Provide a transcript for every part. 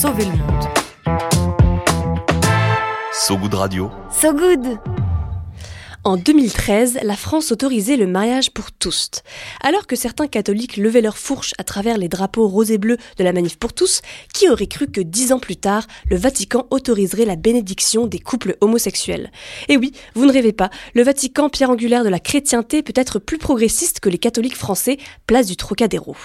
sauver le monde. So Good Radio. So good En 2013, la France autorisait le mariage pour tous. Alors que certains catholiques levaient leurs fourches à travers les drapeaux roses et bleus de la manif pour tous, qui aurait cru que dix ans plus tard, le Vatican autoriserait la bénédiction des couples homosexuels? Et oui, vous ne rêvez pas, le Vatican, pierre angulaire de la chrétienté, peut être plus progressiste que les catholiques français, place du Trocadéro.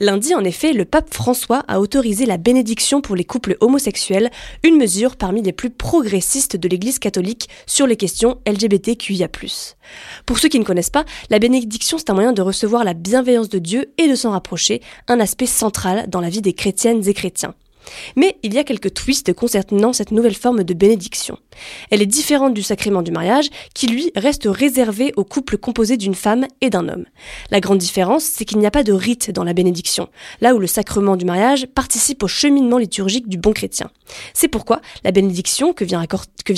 Lundi, en effet, le pape François a autorisé la bénédiction pour les couples homosexuels, une mesure parmi les plus progressistes de l'Église catholique sur les questions LGBTQIA+. Pour ceux qui ne connaissent pas, la bénédiction c'est un moyen de recevoir la bienveillance de Dieu et de s'en rapprocher, un aspect central dans la vie des chrétiennes et chrétiens. Mais il y a quelques twists concernant cette nouvelle forme de bénédiction. Elle est différente du sacrement du mariage, qui lui reste réservé au couple composé d'une femme et d'un homme. La grande différence, c'est qu'il n'y a pas de rite dans la bénédiction, là où le sacrement du mariage participe au cheminement liturgique du bon chrétien. C'est pourquoi la bénédiction que vient,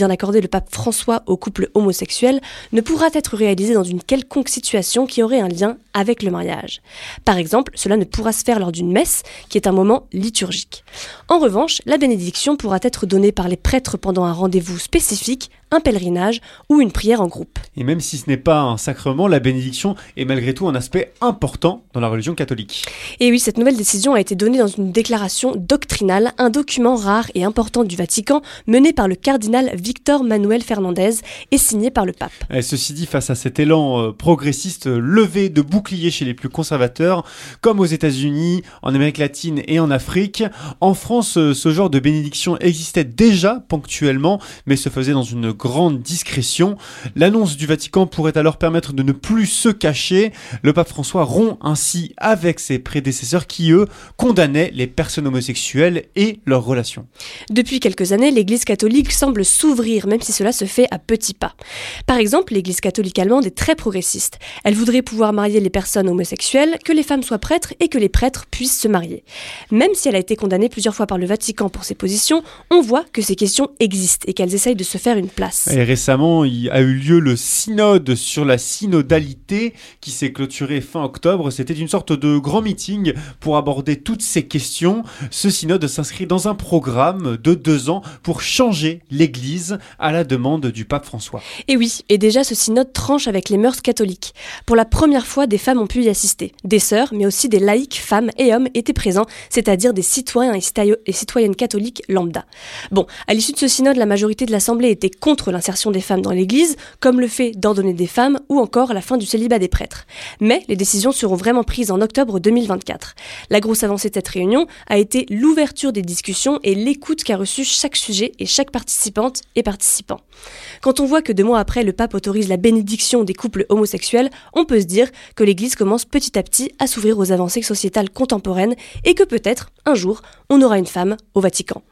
d'accorder le pape François au couple homosexuel ne pourra être réalisée dans une quelconque situation qui aurait un lien avec le mariage. Par exemple, cela ne pourra se faire lors d'une messe, qui est un moment liturgique. En revanche, la bénédiction pourra être donnée par les prêtres pendant un rendez-vous spécifique un pèlerinage ou une prière en groupe. Et même si ce n'est pas un sacrement, la bénédiction est malgré tout un aspect important dans la religion catholique. Et oui, cette nouvelle décision a été donnée dans une déclaration doctrinale, un document rare et important du Vatican mené par le cardinal Victor Manuel Fernandez et signé par le pape. Et ceci dit, face à cet élan euh, progressiste levé de boucliers chez les plus conservateurs, comme aux États-Unis, en Amérique latine et en Afrique, en France, euh, ce genre de bénédiction existait déjà ponctuellement, mais se faisait dans une grande discrétion. L'annonce du Vatican pourrait alors permettre de ne plus se cacher. Le pape François rompt ainsi avec ses prédécesseurs qui, eux, condamnaient les personnes homosexuelles et leurs relations. Depuis quelques années, l'Église catholique semble s'ouvrir, même si cela se fait à petits pas. Par exemple, l'Église catholique allemande est très progressiste. Elle voudrait pouvoir marier les personnes homosexuelles, que les femmes soient prêtres et que les prêtres puissent se marier. Même si elle a été condamnée plusieurs fois par le Vatican pour ses positions, on voit que ces questions existent et qu'elles essayent de se faire une place. Et récemment, il a eu lieu le synode sur la synodalité qui s'est clôturé fin octobre. C'était une sorte de grand meeting pour aborder toutes ces questions. Ce synode s'inscrit dans un programme de deux ans pour changer l'Église à la demande du pape François. Et oui, et déjà ce synode tranche avec les mœurs catholiques. Pour la première fois, des femmes ont pu y assister. Des sœurs, mais aussi des laïcs, femmes et hommes étaient présents, c'est-à-dire des citoyens et citoyennes catholiques lambda. Bon, à l'issue de ce synode, la majorité de l'Assemblée était contre l'insertion des femmes dans l'Église, comme le fait d'ordonner des femmes ou encore la fin du célibat des prêtres. Mais les décisions seront vraiment prises en octobre 2024. La grosse avancée de cette réunion a été l'ouverture des discussions et l'écoute qu'a reçu chaque sujet et chaque participante et participant. Quand on voit que deux mois après, le pape autorise la bénédiction des couples homosexuels, on peut se dire que l'Église commence petit à petit à s'ouvrir aux avancées sociétales contemporaines et que peut-être, un jour, on aura une femme au Vatican.